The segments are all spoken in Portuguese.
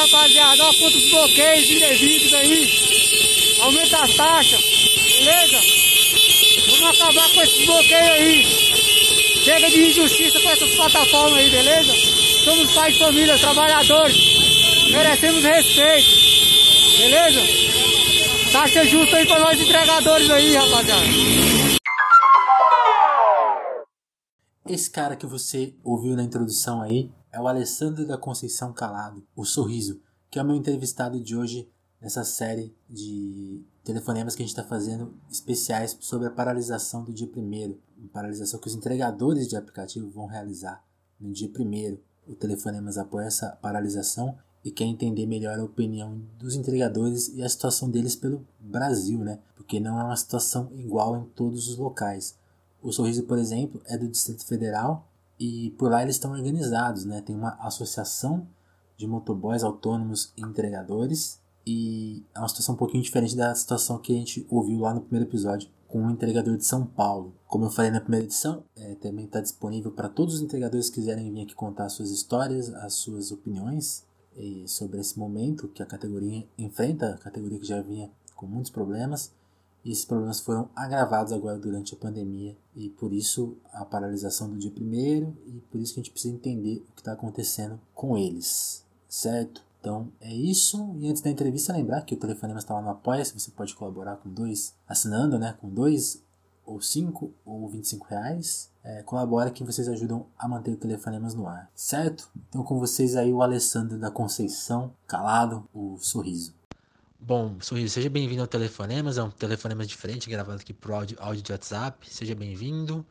rapaziada. Ó, contra os bloqueios indevidos aí. Aumenta as taxas, beleza? Vamos acabar com esses bloqueios aí. Chega de injustiça com essas plataformas aí, beleza? Somos pais de família, trabalhadores. Merecemos respeito. Beleza? Taxa justa aí pra nós entregadores aí, rapaziada. Esse cara que você ouviu na introdução aí é o Alessandro da Conceição Calado, o Sorriso, que é o meu entrevistado de hoje nessa série de telefonemas que a gente está fazendo especiais sobre a paralisação do dia primeiro, paralisação que os entregadores de aplicativo vão realizar no dia primeiro. O Telefonemas apoia essa paralisação e quer entender melhor a opinião dos entregadores e a situação deles pelo Brasil, né? Porque não é uma situação igual em todos os locais. O Sorriso, por exemplo, é do Distrito Federal e por lá eles estão organizados, né? Tem uma associação de motoboys autônomos e entregadores e é uma situação um pouquinho diferente da situação que a gente ouviu lá no primeiro episódio com o entregador de São Paulo. Como eu falei na primeira edição, é, também está disponível para todos os entregadores que quiserem vir aqui contar suas histórias, as suas opiniões sobre esse momento que a categoria enfrenta, a categoria que já vinha com muitos problemas. E esses problemas foram agravados agora durante a pandemia e por isso a paralisação do dia primeiro e por isso que a gente precisa entender o que está acontecendo com eles, certo? Então é isso. E antes da entrevista, lembrar que o telefonema está lá no Apoia-se. Você pode colaborar com dois, assinando, né? Com dois, ou cinco, ou vinte e cinco reais. É, colabora que vocês ajudam a manter o Telefonemas no ar, certo? Então com vocês aí o Alessandro da Conceição, calado, o sorriso. Bom, Sorriso, seja bem-vindo ao Telefonemas, é um Telefonemas diferente, gravado aqui pro áudio, áudio de WhatsApp, seja bem-vindo.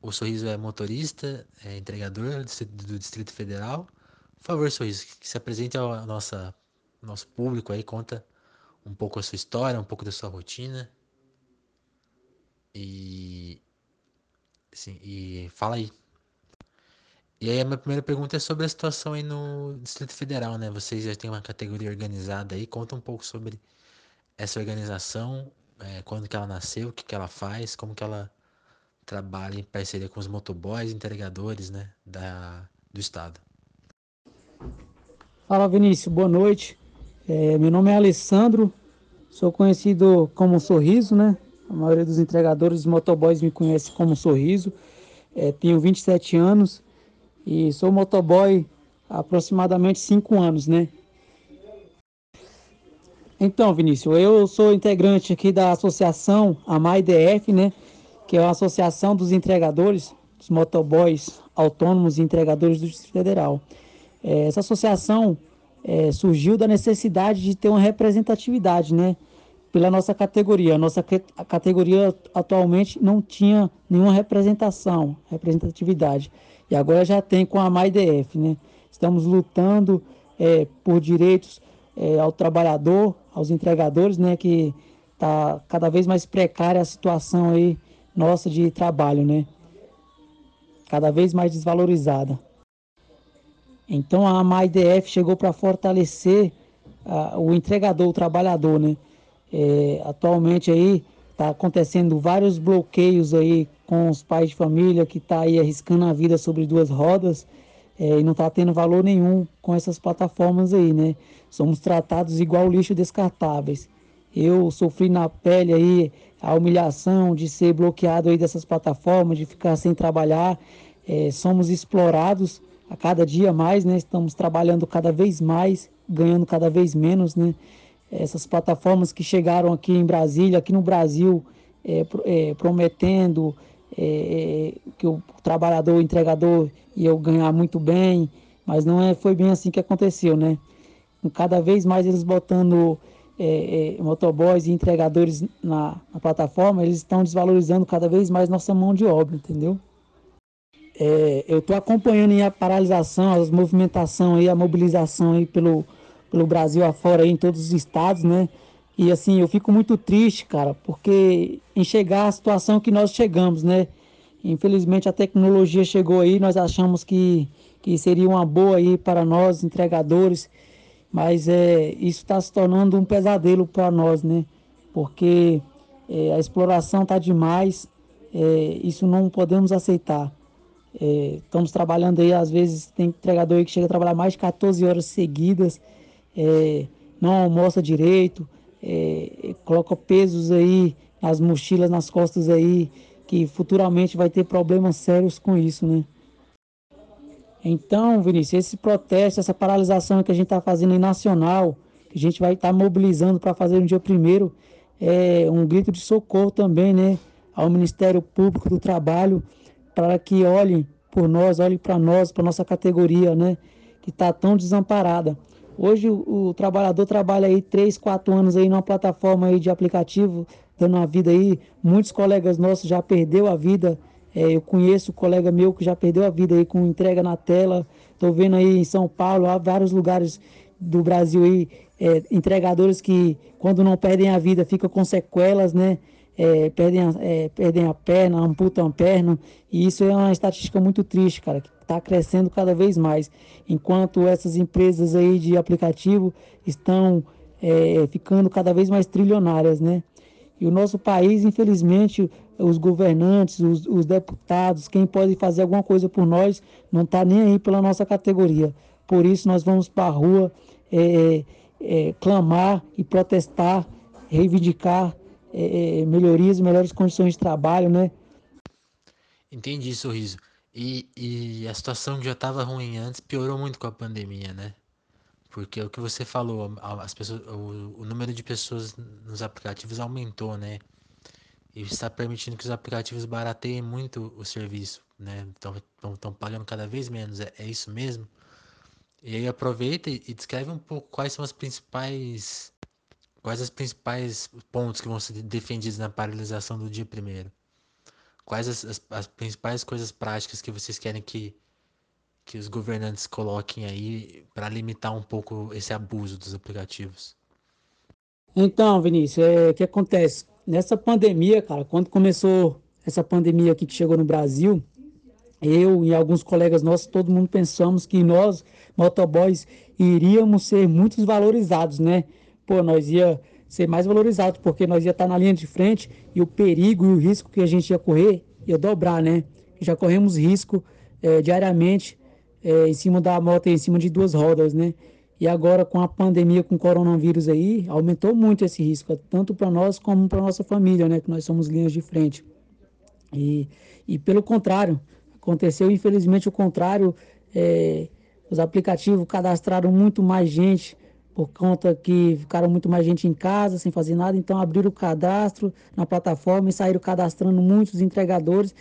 O Sorriso é motorista, é entregador do, do Distrito Federal. Por favor, Sorriso, que se apresente ao nossa, nosso público aí, conta um pouco a sua história, um pouco da sua rotina. E. Sim, e fala aí. E aí a minha primeira pergunta é sobre a situação aí no Distrito Federal, né? Vocês já têm uma categoria organizada aí, conta um pouco sobre essa organização, é, quando que ela nasceu, o que que ela faz, como que ela trabalha em parceria com os motoboys, entregadores, né, da, do estado. Fala Vinícius, boa noite. É, meu nome é Alessandro, sou conhecido como Sorriso, né? A maioria dos entregadores, dos motoboys me conhece como Sorriso. É, tenho 27 anos e sou motoboy há aproximadamente 5 anos, né? Então, Vinícius, eu sou integrante aqui da associação AMAIDF, né? Que é a Associação dos Entregadores, dos Motoboys Autônomos e Entregadores do Distrito Federal. É, essa associação é, surgiu da necessidade de ter uma representatividade, né? Pela nossa categoria. A nossa a categoria atualmente não tinha nenhuma representação, representatividade. E agora já tem com a MyDF, né? Estamos lutando é, por direitos é, ao trabalhador, aos entregadores, né? Que está cada vez mais precária a situação aí nossa de trabalho, né? Cada vez mais desvalorizada. Então a MyDF chegou para fortalecer o entregador, o trabalhador, né? É, atualmente aí está acontecendo vários bloqueios aí com os pais de família que está aí arriscando a vida sobre duas rodas é, e não está tendo valor nenhum com essas plataformas aí, né? Somos tratados igual lixo descartáveis. Eu sofri na pele aí a humilhação de ser bloqueado aí dessas plataformas, de ficar sem trabalhar. É, somos explorados a cada dia mais, né? Estamos trabalhando cada vez mais, ganhando cada vez menos, né? Essas plataformas que chegaram aqui em Brasília, aqui no Brasil, é, é, prometendo é, que o trabalhador, o entregador ia ganhar muito bem, mas não é, foi bem assim que aconteceu, né? Cada vez mais eles botando é, é, motoboys e entregadores na, na, plataforma, eles estão desvalorizando cada vez mais nossa mão de obra, entendeu? É, eu estou acompanhando a paralisação, a movimentação aí, a mobilização aí pelo, pelo Brasil afora em todos os estados, né? E assim, eu fico muito triste, cara, porque enxergar a situação que nós chegamos, né? Infelizmente a tecnologia chegou aí, nós achamos que, que seria uma boa aí para nós, entregadores, mas é, isso está se tornando um pesadelo para nós, né? Porque é, a exploração está demais, é, isso não podemos aceitar. É, estamos trabalhando aí, às vezes tem entregador aí que chega a trabalhar mais de 14 horas seguidas é, não almoça direito, é, coloca pesos aí nas mochilas, nas costas aí, que futuramente vai ter problemas sérios com isso, né? Então, Vinícius, esse protesto, essa paralisação que a gente está fazendo em nacional, que a gente vai estar tá mobilizando para fazer no dia primeiro, é um grito de socorro também, né? Ao Ministério Público do Trabalho, para que olhem por nós, olhem para nós, para nossa categoria, né? Que está tão desamparada. Hoje o, o, trabalhador trabalha aí três, quatro anos aí numa plataforma aí de aplicativo, dando uma vida aí. Muitos colegas nossos já perdeu a vida. É, eu conheço um colega meu que já perdeu a vida aí com entrega na tela. Estou vendo aí em São Paulo, há vários lugares do Brasil aí, é, entregadores que quando não perdem a vida ficam com sequelas, né? É, perdem, a, é, perdem a perna, amputam a perna. E isso é uma estatística muito triste, cara, está crescendo cada vez mais, enquanto essas empresas aí de aplicativo estão é, ficando cada vez mais trilionárias, né? E o nosso país, infelizmente, os governantes, os, os deputados, quem pode fazer alguma coisa por nós, não está nem aí pela nossa categoria. Por isso nós vamos para a rua é, é, clamar e protestar, reivindicar é, é melhorias, melhores condições de trabalho, né? Entendi, sorriso. E, e a situação que já estava ruim antes piorou muito com a pandemia, né? Porque é o que você falou, as pessoas, o, o número de pessoas nos aplicativos aumentou, né? E está permitindo que os aplicativos barateiem muito o serviço, né? Estão pagando cada vez menos, é, é, isso mesmo? E aí aproveita e, e descreve um pouco quais são as principais quais os principais pontos que vão ser defendidos na paralisação do dia primeiro quais as, as, as, principais coisas práticas que vocês querem que, que os governantes coloquem aí para limitar um pouco esse abuso dos aplicativos? Então, Vinícius, é, o que acontece? Nessa pandemia, cara, quando começou essa pandemia aqui que chegou no Brasil, eu e alguns colegas nossos, todo mundo pensamos que nós, motoboys, iríamos ser muito valorizados, né? Pô, nós ia ser mais valorizado, porque nós ia estar na linha de frente e o perigo e o risco que a gente ia correr ia dobrar, né? Já corremos risco é, diariamente é, em cima da moto, em cima de duas rodas, né? E agora com a pandemia, com o coronavírus aí, aumentou muito esse risco, tanto para nós como para nossa família, né? Que nós somos linhas de frente. E, e pelo contrário, aconteceu infelizmente o contrário. É, os aplicativos cadastraram muito mais gente por conta que ficaram muito mais gente em casa, sem fazer nada, então abriram o cadastro na plataforma e saíram cadastrando muitos entregadores.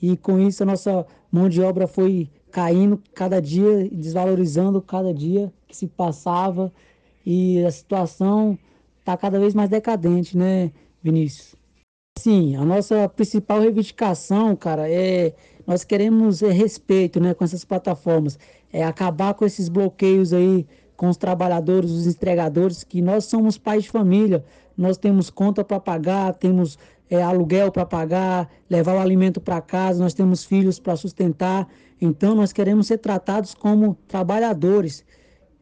E com isso a nossa mão de obra foi caindo cada dia, desvalorizando cada dia que se passava. E a situação está cada vez mais decadente, né, Vinícius? Sim, a nossa principal reivindicação, cara, é nós queremos é, respeito, né, com essas plataformas, é acabar com esses bloqueios aí com os trabalhadores, os entregadores, que nós somos pais de família, nós temos conta para pagar, temos é, aluguel para pagar, levar o alimento para casa, nós temos filhos para sustentar, então nós queremos ser tratados como trabalhadores,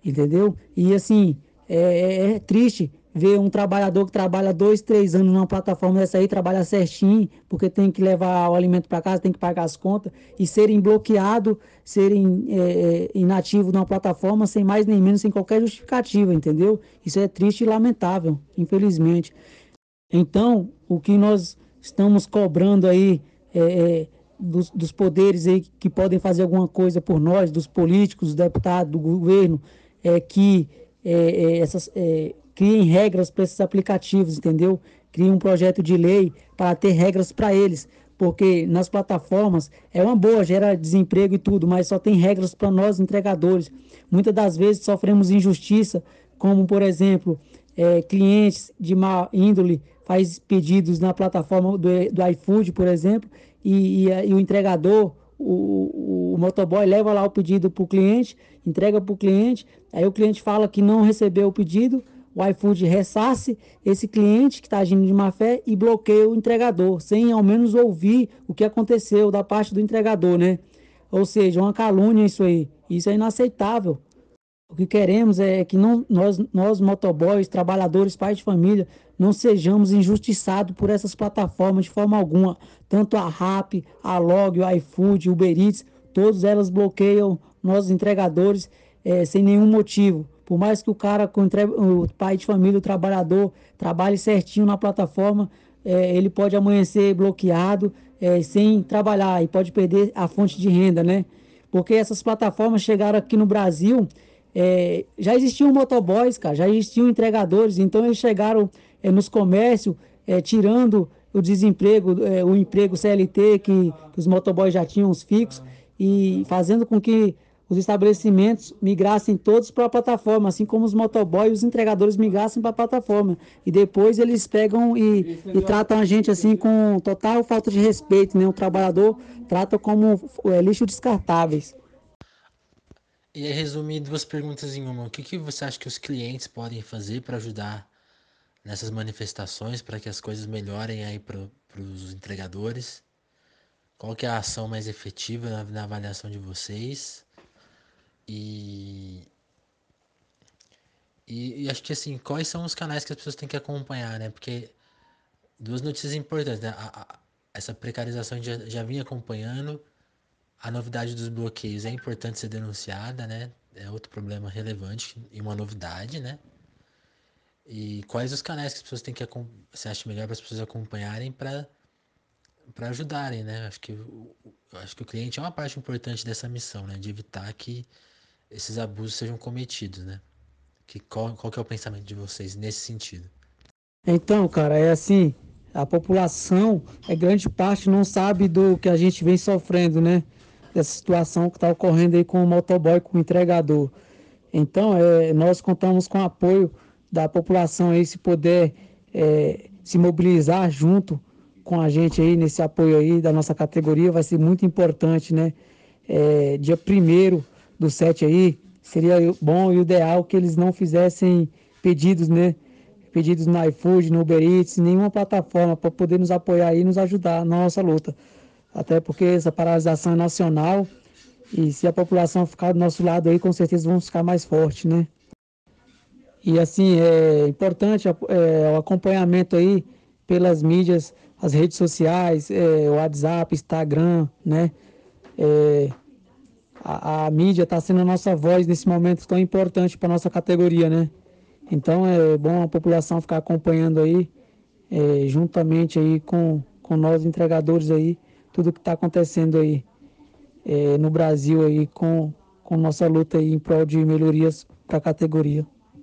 entendeu? E assim, é, é, é triste ver um trabalhador que trabalha dois, três anos numa plataforma dessa aí, trabalha certinho, porque tem que levar o alimento para casa, tem que pagar as contas, e serem bloqueados, serem é, é, inativos numa plataforma sem mais nem menos, sem qualquer justificativa, entendeu? Isso é triste e lamentável, infelizmente. Então, o que nós estamos cobrando aí é, é, dos, dos poderes aí que podem fazer alguma coisa por nós, dos políticos, dos deputados, do governo, é que é, é, essas é, criem regras para esses aplicativos, entendeu? Criem um projeto de lei para ter regras para eles, porque nas plataformas é uma boa, gera desemprego e tudo, mas só tem regras para nós entregadores. Muitas das vezes sofremos injustiça, como por exemplo, é, clientes de má índole faz pedidos na plataforma do, do iFood, por exemplo, e, e, e o entregador, o, o, motoboy leva lá o pedido para o cliente, entrega para o cliente, aí o cliente fala que não recebeu o pedido, o iFood ressarce esse cliente que está agindo de má fé e bloqueia o entregador, sem ao menos ouvir o que aconteceu da parte do entregador, né? Ou seja, uma calúnia isso aí. Isso é inaceitável. O que queremos é que não, nós, nós, motoboys, trabalhadores, pais de família, não sejamos injustiçados por essas plataformas de forma alguma. Tanto a RAP, a Log, o iFood, o Uber Eats, todas elas bloqueiam nossos entregadores é, sem nenhum motivo Por mais que o cara, o pai de família, o trabalhador, trabalhe certinho na plataforma, é, ele pode amanhecer bloqueado, é, sem trabalhar e pode perder a fonte de renda, né? Porque essas plataformas chegaram aqui no Brasil, é, já existiam motoboys, cara, já existiam entregadores, então eles chegaram é, nos comércios, é, tirando o desemprego, é, o emprego CLT que, que os motoboys já tinham os fixos e fazendo com que os estabelecimentos migrassem todos para a plataforma, assim como os motoboys e os entregadores migrassem para a plataforma. E depois eles pegam e, e, tratam a gente assim com total falta de respeito, né? O trabalhador trata como é, lixo descartáveis. E aí, resumir duas perguntas em uma. O que, que você acha que os clientes podem fazer para ajudar nessas manifestações, para que as coisas melhorem aí para os entregadores? Qual que é a ação mais efetiva na, na avaliação de vocês? E, e, e, acho que assim, quais são os canais que as pessoas têm que acompanhar, né? Porque duas notícias importantes, né? A, a, essa precarização já, já vinha acompanhando, a novidade dos bloqueios é importante ser denunciada, né? É outro problema relevante e uma novidade, né? E quais os canais que as pessoas têm que você acha melhor para as pessoas acompanharem para para ajudarem, né? Acho que acho que o cliente é uma parte importante dessa missão, né? De evitar que esses abusos sejam cometidos, né? Que, qual, qual que é o pensamento de vocês nesse sentido? Então, cara, é assim, a população, é grande parte, não sabe do que a gente vem sofrendo, né? Dessa situação que está ocorrendo aí com o motoboy, com o entregador. Então, é, nós contamos com o apoio da população aí, se puder é, se mobilizar junto com a gente aí, nesse apoio aí da nossa categoria, vai ser muito importante, né? É, dia primeiro do set aí, seria bom e ideal que eles não fizessem pedidos, né? Pedidos no iFood, no Uber Eats, nenhuma plataforma para poder nos apoiar e nos ajudar na nossa luta. Até porque essa paralisação é nacional e se a população ficar do nosso lado aí, com certeza vamos ficar mais fortes, né? E assim, é importante é, o acompanhamento aí pelas mídias, as redes sociais, é, WhatsApp, Instagram, né? É, a, a mídia está sendo a nossa voz nesse momento tão importante para nossa categoria, né? Então é bom a população ficar acompanhando aí, é, juntamente aí com, com nós entregadores aí, tudo que está acontecendo aí é, no Brasil aí com, com nossa luta aí em prol de melhorias para a categoria.